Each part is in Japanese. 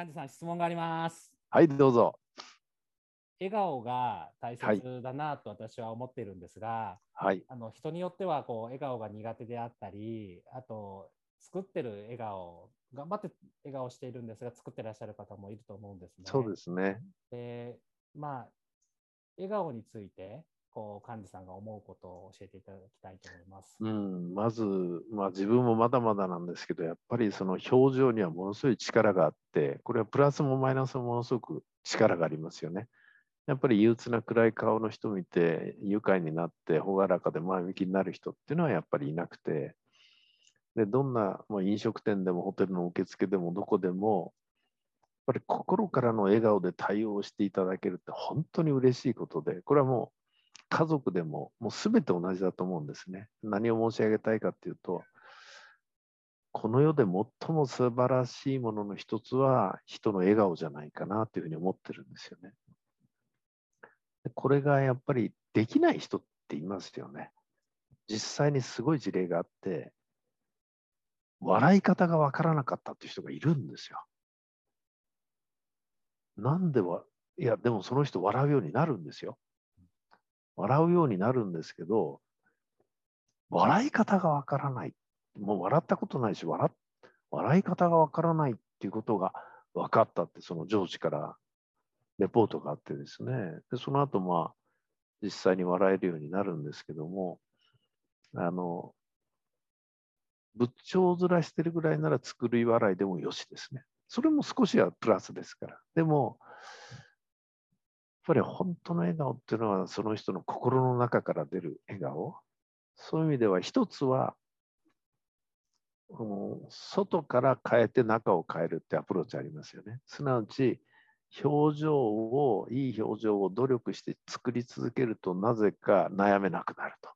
幹事さん、質問があります。はい、どうぞ。笑顔が大はい切だなと私は思っているんですが、はい。あの人によってはこう笑顔が苦手であったり、あと作ってる笑顔、頑張って笑顔しているんですが、作ってらっしゃる方もいると思うんですね。そうですね。で、まあ、笑顔について、こう幹事さんが思うことを教えていただきたいと思います。うん、まず、まあ、自分もまだまだなんですけど、やっぱりその表情にはものすごい力があって、これはプラスもマイナスもものすごく力がありますよね。やっぱり憂鬱な暗い顔の人見て、愉快になって、朗らかで前向きになる人っていうのはやっぱりいなくて、でどんな、まあ、飲食店でもホテルの受付でもどこでも、やっぱり心からの笑顔で対応していただけるって本当に嬉しいことで、これはもう家族でももう全て同じだと思うんですね。何を申し上げたいかっていうと、この世で最も素晴らしいものの一つは人の笑顔じゃないかなというふうに思ってるんですよね。これがやっぱりできない人っていますよね。実際にすごい事例があって、笑い方がわからなかったっていう人がいるんですよ。なんでわ、いや、でもその人笑うようになるんですよ。笑うようになるんですけど、笑い方がわからない。もう笑ったことないし、笑笑い方がわからないっていうことが分かったって、その上司からレポートがあってですね。で、その後、まあ、実際に笑えるようになるんですけども、あの、仏頂面してるぐらいなら作り笑いでもよしですね。それも少しはプラスですから。でも、ぱり本当の笑顔っていうのはその人の心の中から出る笑顔。そういう意味では一つは、うん外から変えて中を変えるってアプローチありますよね。すなわち、表情を、いい表情を努力して作り続けるとなぜか悩めなくなると。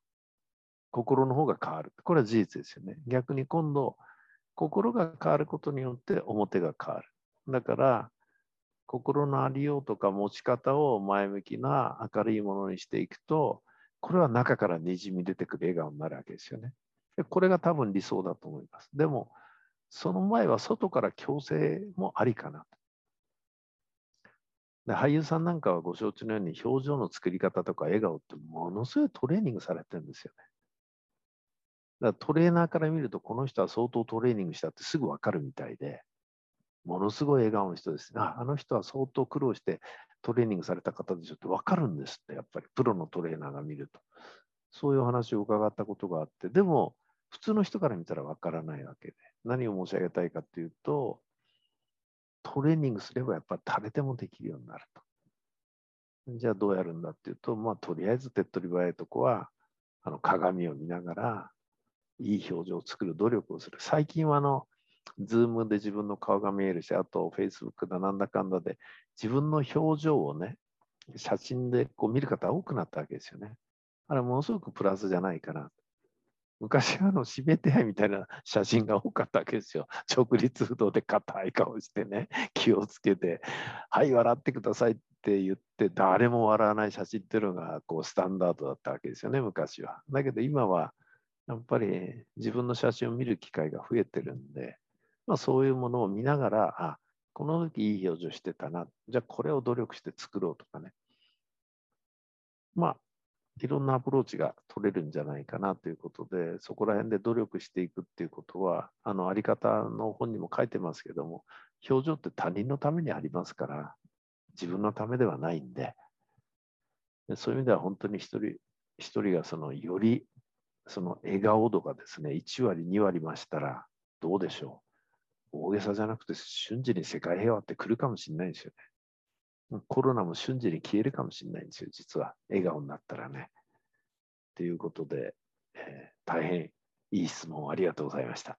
心の方が変わる。これは事実ですよね。逆に今度、心が変わることによって表が変わる。だから、心のありようとか持ち方を前向きな明るいものにしていくと、これは中からにじみ出てくる笑顔になるわけですよね。でこれが多分理想だと思います。でも、その前は外から強制もありかなと。で俳優さんなんかはご承知のように表情の作り方とか笑顔ってものすごいトレーニングされてるんですよね。だからトレーナーから見るとこの人は相当トレーニングしたってすぐわかるみたいで、ものすごい笑顔の人ですね。あの人は相当苦労してトレーニングされた方でしょってわかるんですって、やっぱりプロのトレーナーが見ると。そういう話を伺ったことがあって、でも普通の人から見たらわからないわけで、何を申し上げたいかっていうと、トレーニングすればやっぱり誰でもできるようになると。じゃあどうやるんだっていうと、まあとりあえず手っ取り早いとこは、あの鏡を見ながら、いい表情を作る努力をする。最近はあの、ズームで自分の顔が見えるし、あと Facebook だなんだかんだで、自分の表情をね、写真でこう見る方多くなったわけですよね。あれものすごくプラスじゃないかな。昔はあの指名手配みたいな 写真が多かったわけですよ。直立不動で硬い顔してね、気をつけて、はい、笑ってくださいって言って、誰も笑わない写真っていうのがこうスタンダードだったわけですよね、昔は。だけど今は、やっぱり自分の写真を見る機会が増えてるんで、まあ、そういうものを見ながら、あ、この時いい表情してたな。じゃあこれを努力して作ろうとかね。まあ、いろんなアプローチが取れるんじゃないかなということで、そこら辺で努力していくっていうことは、あの、あり方の本にも書いてますけども、表情って他人のためにありますから、自分のためではないんで、でそういう意味では本当に一人一人がそのよりその笑顔度がですね、1割、2割増したらどうでしょう。大げさじゃなくて瞬時に世界平和って来るかもしれないんですよね。コロナも瞬時に消えるかもしれないんですよ、実は。笑顔になったらね。ということで、えー、大変いい質問ありがとうございました。